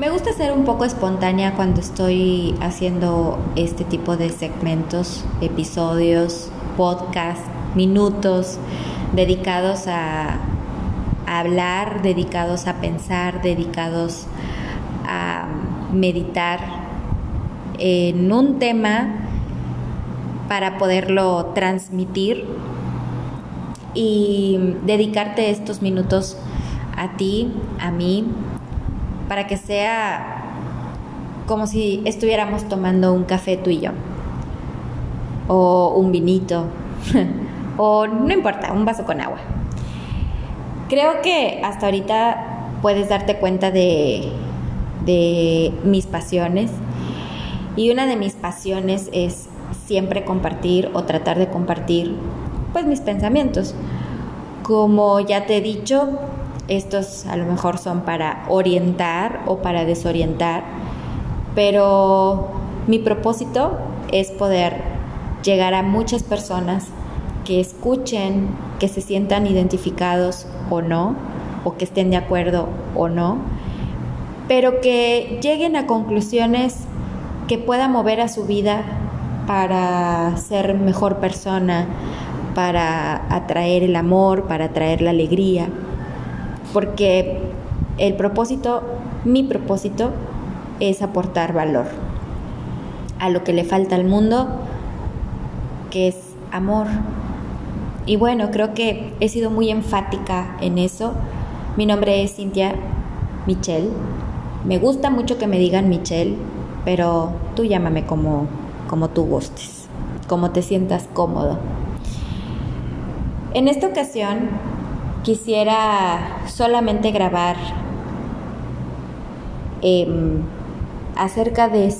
Me gusta ser un poco espontánea cuando estoy haciendo este tipo de segmentos, episodios, podcast, minutos dedicados a, hablar, dedicados a pensar, dedicados a meditar en un tema para poderlo transmitir y dedicarte estos minutos a ti, a mí, para que sea como si estuviéramos tomando un café tú y yo, o un vinito, o no importa, un vaso con agua. Creo que hasta ahorita puedes darte cuenta de, de mis pasiones y una de mis pasiones es siempre compartir o tratar de compartir pues mis pensamientos. Como ya te he dicho, estos a lo mejor son para orientar o para desorientar, pero mi propósito es poder llegar a muchas personas que escuchen, que se sientan identificados o no, o que estén de acuerdo o no, pero que lleguen a conclusiones que puedan mover a su vida para ser mejor persona, para atraer el amor, para atraer la alegría porque el propósito, mi propósito, es aportar valor a lo que le falta al mundo, que es amor. Y bueno, creo que he sido muy enfática en eso. Mi nombre es Cintia Michelle. Me gusta mucho que me digan Michelle, pero tú llámame como, como tú gustes, como te sientas cómodo. En esta ocasión quisiera solamente grabar em, acerca de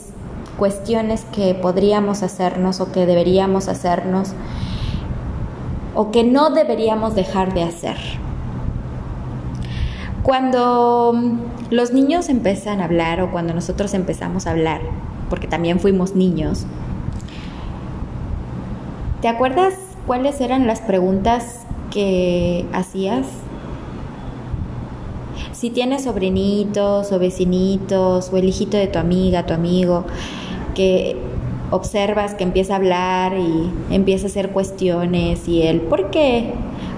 cuestiones que podríamos hacernos o que deberíamos hacernos o que no deberíamos dejar de hacer. Cuando los niños empiezan a hablar o cuando nosotros empezamos a hablar, porque también fuimos niños, ¿te acuerdas cuáles eran las preguntas que hacías. Si tienes sobrinitos o vecinitos o el hijito de tu amiga, tu amigo, que observas que empieza a hablar y empieza a hacer cuestiones y él, ¿por qué?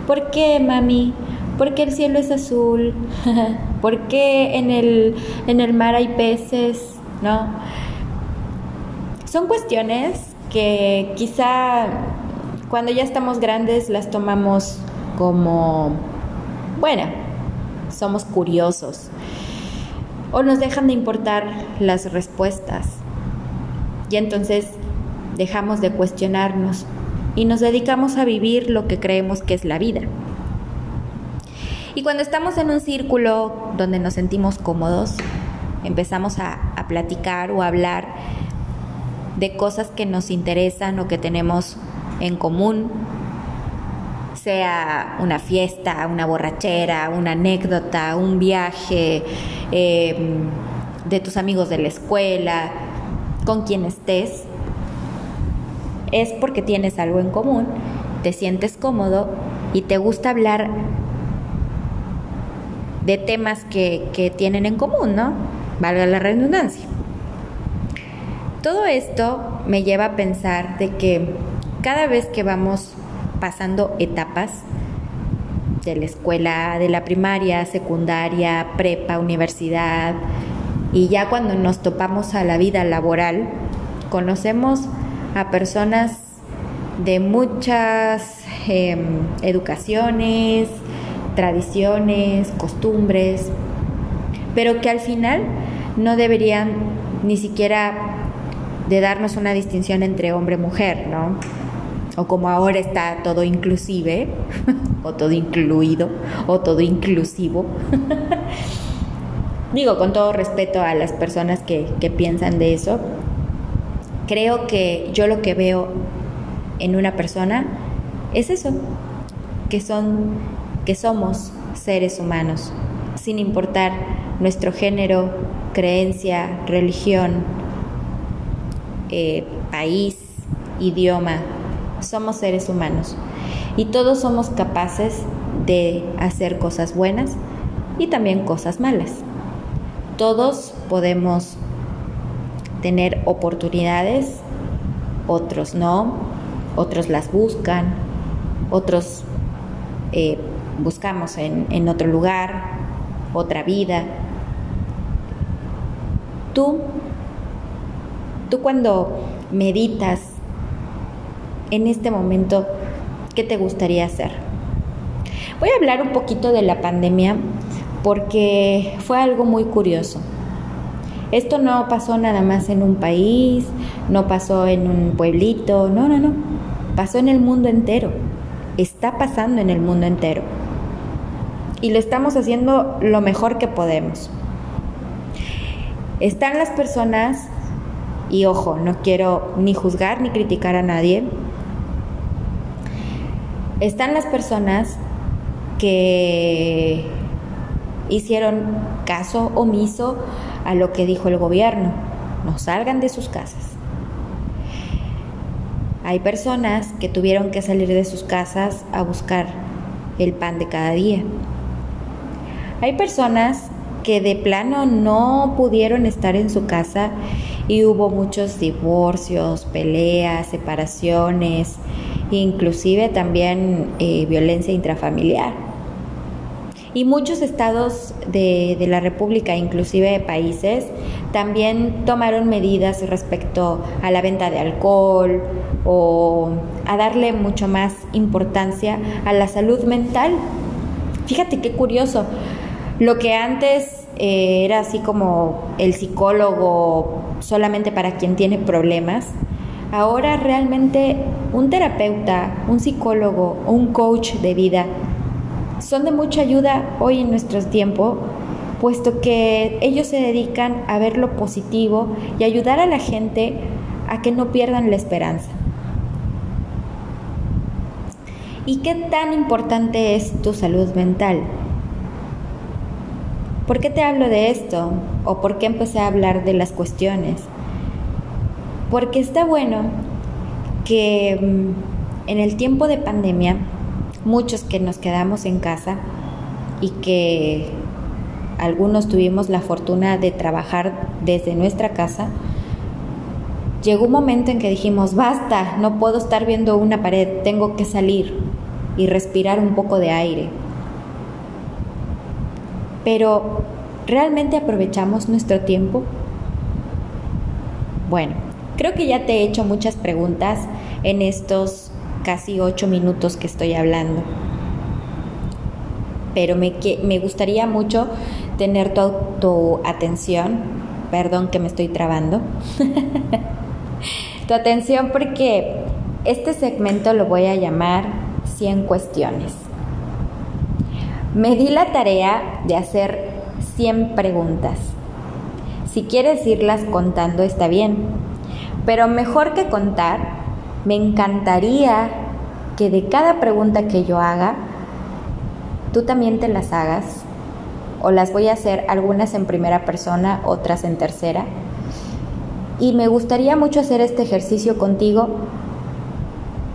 ¿Por qué, mami? ¿Por qué el cielo es azul? ¿Por qué en el, en el mar hay peces? ¿No? Son cuestiones que quizá cuando ya estamos grandes las tomamos como, bueno, somos curiosos o nos dejan de importar las respuestas y entonces dejamos de cuestionarnos y nos dedicamos a vivir lo que creemos que es la vida. Y cuando estamos en un círculo donde nos sentimos cómodos, empezamos a, a platicar o a hablar de cosas que nos interesan o que tenemos en común, sea una fiesta, una borrachera, una anécdota, un viaje em, de tus amigos de la escuela, con quien estés, es porque tienes algo en común, te sientes cómodo y te gusta hablar de temas que, que tienen en común, ¿no? Valga la redundancia. Todo esto me lleva a pensar de que cada vez que vamos pasando etapas de la escuela, de la primaria, secundaria, prepa, universidad, y ya cuando nos topamos a la vida laboral, conocemos a personas de muchas em, educaciones, tradiciones, costumbres, pero que al final no deberían ni siquiera de darnos una distinción entre hombre y mujer, ¿no? O como ahora está todo inclusive, o todo incluido, o todo inclusivo. Digo, con todo respeto a las personas que, que piensan de eso, creo que yo lo que veo en una persona es eso, que son, que somos seres humanos, sin importar nuestro género, creencia, religión, eh, país, idioma, somos seres humanos y todos somos capaces de hacer cosas buenas y también cosas malas. Todos podemos tener oportunidades, otros no, otros las buscan, otros eh, buscamos en, en otro lugar, otra vida. Tú, tú cuando meditas en este momento, ¿qué te gustaría hacer? Voy a hablar un poquito de la pandemia porque fue algo muy curioso. Esto no pasó nada más en un país, no pasó en un pueblito, no, no, no. Pasó en el mundo entero. Está pasando en el mundo entero. Y lo estamos haciendo lo mejor que podemos. Están las personas, y ojo, no quiero ni juzgar ni criticar a nadie, están las personas que hicieron caso omiso a lo que dijo el gobierno, no salgan de sus casas. Hay personas que tuvieron que salir de sus casas a buscar el pan de cada día. Hay personas que de plano no pudieron estar en su casa y hubo muchos divorcios, peleas, separaciones, inclusive también eh, violencia intrafamiliar. Y muchos estados de, la República, inclusive de países, también tomaron medidas respecto a la venta de alcohol o a darle mucho más importancia a la salud mental. Fíjate qué curioso. Lo que antes eh, era así como el psicólogo solamente para quien tiene problemas, ahora realmente un terapeuta, un psicólogo o un coach de vida son de mucha ayuda hoy en nuestro tiempo, puesto que ellos se dedican a ver lo positivo y ayudar a la gente a que no pierdan la esperanza. ¿Y qué tan importante es tu salud mental? ¿Por qué te hablo de esto? ¿O por qué empecé a hablar de las cuestiones? Porque está bueno que mm, en el tiempo de pandemia muchos que nos quedamos en casa y que algunos tuvimos la fortuna de trabajar desde nuestra casa, llegó un momento en que dijimos, basta, no puedo estar viendo una pared, tengo que salir y respirar un poco de aire. Pero, ¿realmente aprovechamos nuestro tiempo? Bueno, creo que ya te he hecho muchas preguntas en estos casi ocho minutos que estoy hablando. Pero me, me gustaría mucho tener tu, tu atención. Perdón que me estoy trabando. tu atención porque este segmento lo voy a llamar 100 cuestiones. Me di la tarea de hacer 100 preguntas. Si quieres irlas contando está bien, pero mejor que contar me encantaría que de cada pregunta que yo haga, tú también te las hagas, o las voy a hacer algunas en primera persona, otras en tercera. Y me gustaría mucho hacer este ejercicio contigo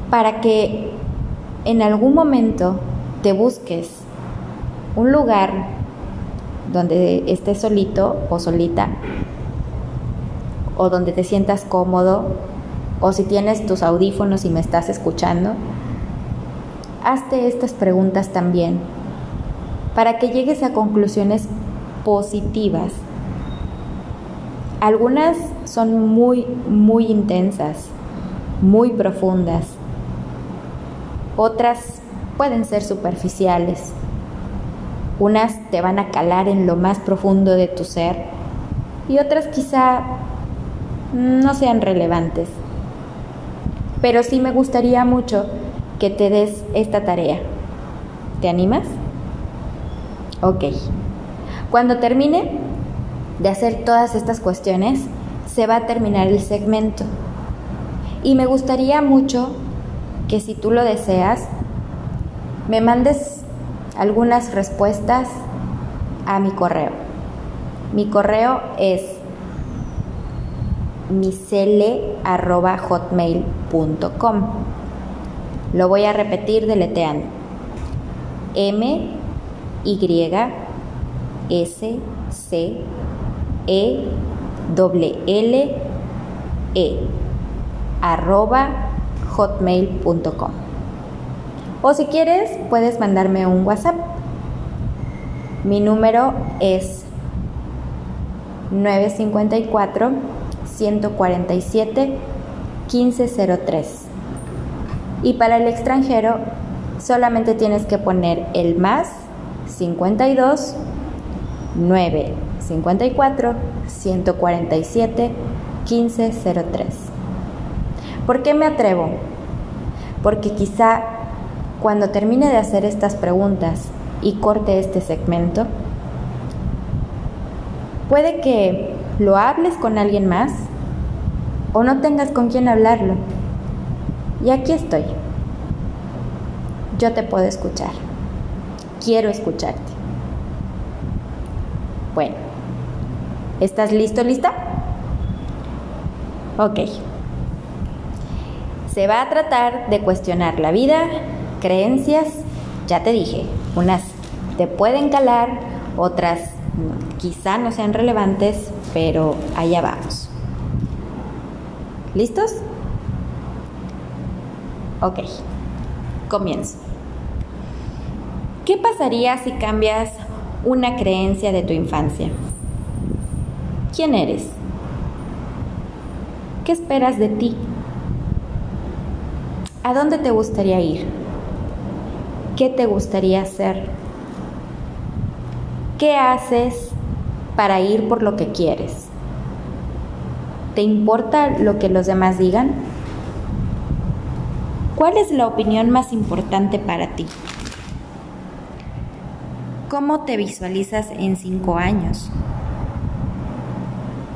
para que en algún momento te busques un lugar donde estés solito o solita, o donde te sientas cómodo, o si tienes tus audífonos y me estás escuchando, hazte estas preguntas también para que llegues a conclusiones positivas. Algunas son muy, muy intensas, muy profundas. Otras pueden ser superficiales. Unas te van a calar en lo más profundo de tu ser y otras quizá no sean relevantes pero sí me gustaría mucho que te des esta tarea. ¿Te animas? Ok. Cuando termine de hacer todas estas cuestiones, se va a terminar el segmento. Y me gustaría mucho que si tú lo deseas, me mandes algunas respuestas a mi correo. Mi correo es micele.hotmail.com. Lo voy a repetir deleteando. M Y S C E W L E arroba hotmail.com. O si quieres, puedes mandarme un WhatsApp. Mi número es 954 147 1503. Y para el extranjero solamente tienes que poner el más 52 954 147 1503. ¿Por qué me atrevo? Porque quizá cuando termine de hacer estas preguntas y corte este segmento, puede que lo hables con alguien más o no tengas con quién hablarlo. Y aquí estoy. Yo te puedo escuchar. Quiero escucharte. Bueno, ¿estás listo, lista? Ok. Se va a tratar de cuestionar la vida, creencias, ya te dije, unas te pueden calar, otras quizá no sean relevantes, pero allá vamos. ¿Listos? Ok, comienzo. ¿Qué pasaría si cambias una creencia de tu infancia? ¿Quién eres? ¿Qué esperas de ti? ¿A dónde te gustaría ir? ¿Qué te gustaría hacer? ¿Qué haces para ir por lo que quieres? ¿Te importa lo que los demás digan? ¿Cuál es la opinión más importante para ti? ¿Cómo te visualizas en cinco años?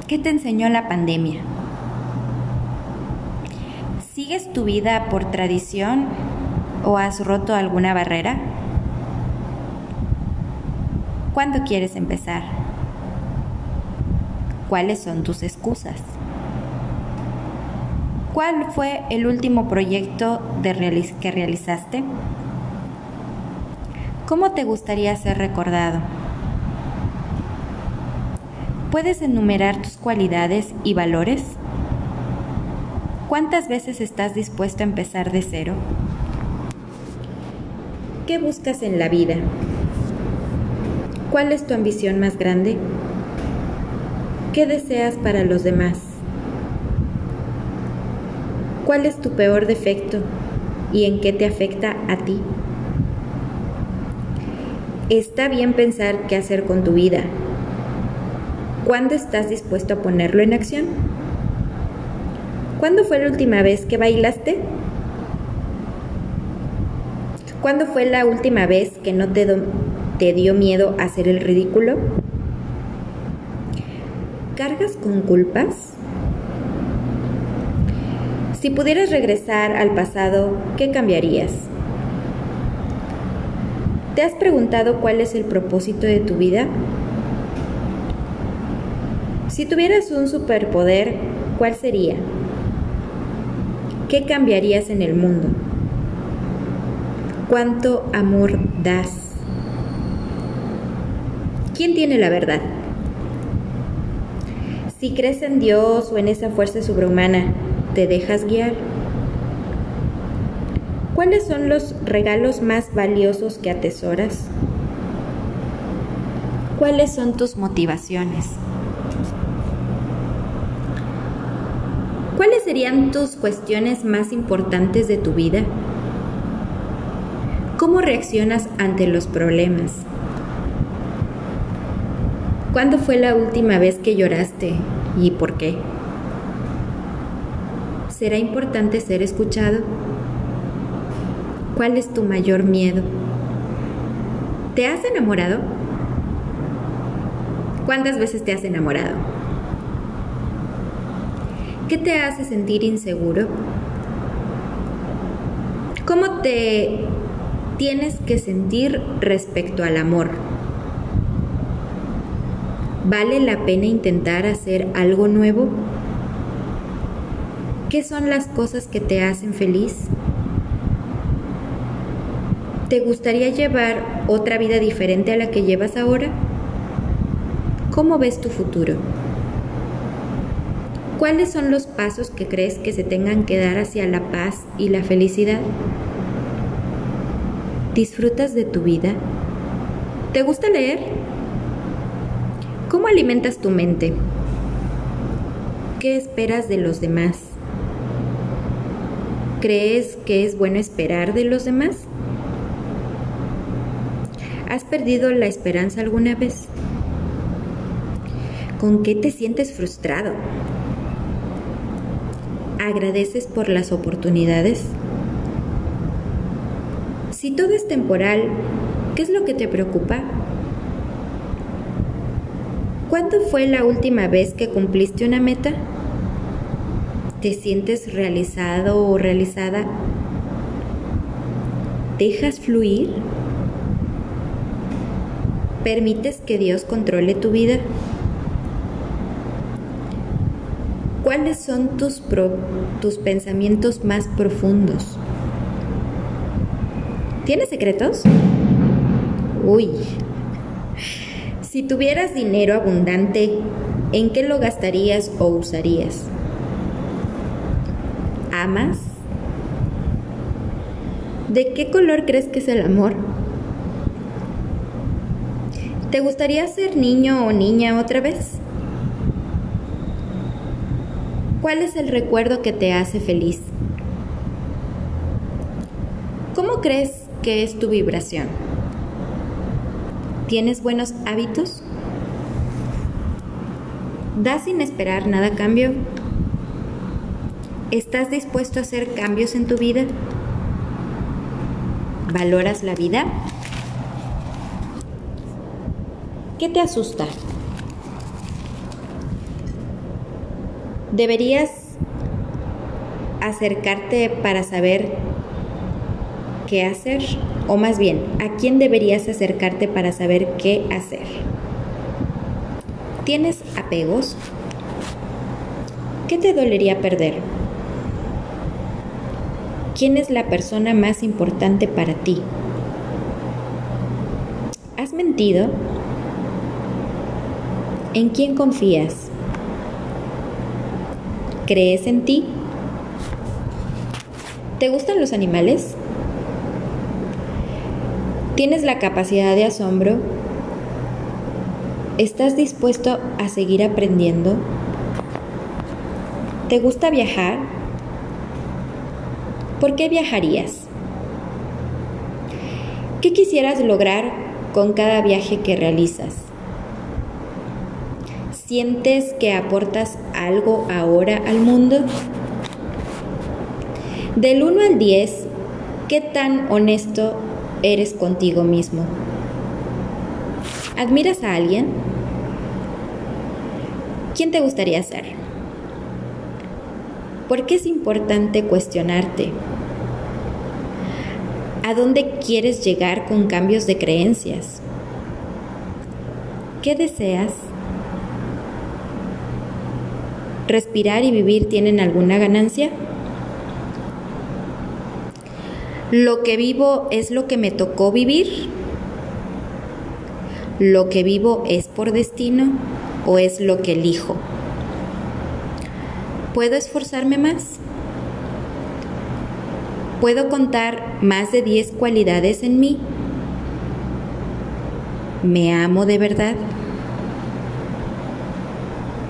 ¿Qué te enseñó la pandemia? ¿Sigues tu vida por tradición o has roto alguna barrera? ¿Cuándo quieres empezar? ¿Cuáles son tus excusas? ¿Cuál fue el último proyecto que realizaste? ¿Cómo te gustaría ser recordado? ¿Puedes enumerar tus cualidades y valores? ¿Cuántas veces estás dispuesto a empezar de cero? ¿Qué buscas en la vida? ¿Cuál es tu ambición más grande? ¿Qué deseas para los demás? ¿Cuál es tu peor defecto y en qué te afecta a ti? Está bien pensar qué hacer con tu vida. ¿Cuándo estás dispuesto a ponerlo en acción? ¿Cuándo fue la última vez que bailaste? ¿Cuándo fue la última vez que no te, te dio miedo hacer el ridículo? ¿Cargas con culpas? Si pudieras regresar al pasado, ¿qué cambiarías? ¿Te has preguntado cuál es el propósito de tu vida? Si tuvieras un superpoder, ¿cuál sería? ¿Qué cambiarías en el mundo? ¿Cuánto amor das? ¿Quién tiene la verdad? Si crees en Dios o en esa fuerza sobrehumana, ¿te dejas guiar? ¿Cuáles son los regalos más valiosos que atesoras? ¿Cuáles son tus motivaciones? ¿Cuáles serían tus cuestiones más importantes de tu vida? ¿Cómo reaccionas ante los problemas? ¿Cuándo fue la última vez que lloraste y por qué? ¿Será importante ser escuchado? ¿Cuál es tu mayor miedo? ¿Te has enamorado? ¿Cuántas veces te has enamorado? ¿Qué te hace sentir inseguro? ¿Cómo te tienes que sentir respecto al amor? ¿Vale la pena intentar hacer algo nuevo? ¿Qué son las cosas que te hacen feliz? ¿Te gustaría llevar otra vida diferente a la que llevas ahora? ¿Cómo ves tu futuro? ¿Cuáles son los pasos que crees que se tengan que dar hacia la paz y la felicidad? ¿Disfrutas de tu vida? ¿Te gusta leer? ¿Cómo alimentas tu mente? ¿Qué esperas de los demás? ¿Crees que es bueno esperar de los demás? ¿Has perdido la esperanza alguna vez? ¿Con qué te sientes frustrado? ¿Agradeces por las oportunidades? Si todo es temporal, ¿qué es lo que te preocupa? ¿Cuándo fue la última vez que cumpliste una meta? ¿Te sientes realizado o realizada? ¿Dejas fluir? ¿Permites que Dios controle tu vida? ¿Cuáles son tus, tus pensamientos más profundos? ¿Tienes secretos? Uy. Si tuvieras dinero abundante, ¿en qué lo gastarías o usarías? ¿Amas? ¿De qué color crees que es el amor? ¿Te gustaría ser niño o niña otra vez? ¿Cuál es el recuerdo que te hace feliz? ¿Cómo crees que es tu vibración? ¿Tienes buenos hábitos? ¿Das sin esperar nada a cambio? ¿Estás dispuesto a hacer cambios en tu vida? ¿Valoras la vida? ¿Qué te asusta? Deberías acercarte para saber qué hacer, o más bien, ¿a quién deberías acercarte para saber qué hacer? ¿Tienes apegos? ¿Qué te dolería perder? ¿Quién es la persona más importante para ti? ¿Has mentido? ¿En quién confías? ¿Crees en ti? ¿Te gustan los animales? ¿Tienes la capacidad de asombro? ¿Estás dispuesto a seguir aprendiendo? ¿Te gusta viajar? ¿Por qué viajarías? ¿Qué quisieras lograr con cada viaje que realizas? ¿Sientes que aportas algo ahora al mundo? Del 1 al 10, ¿qué tan honesto eres contigo mismo? ¿Admiras a alguien? ¿Quién te gustaría ser? ¿Por qué es importante cuestionarte? ¿A dónde quieres llegar con cambios de creencias? ¿Qué deseas? ¿Respirar y vivir tienen alguna ganancia? ¿Lo que vivo es lo que me tocó vivir? ¿Lo que vivo es por destino o es lo que elijo? ¿Puedo esforzarme más? ¿Puedo contar más de 10 cualidades en mí? ¿Me amo de verdad?